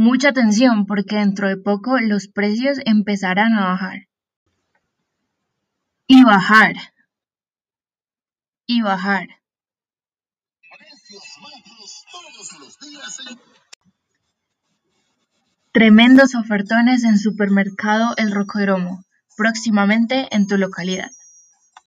Mucha atención porque dentro de poco los precios empezarán a bajar. Y bajar. Y bajar. Tremendos ofertones en Supermercado El Rocódromo, próximamente en tu localidad.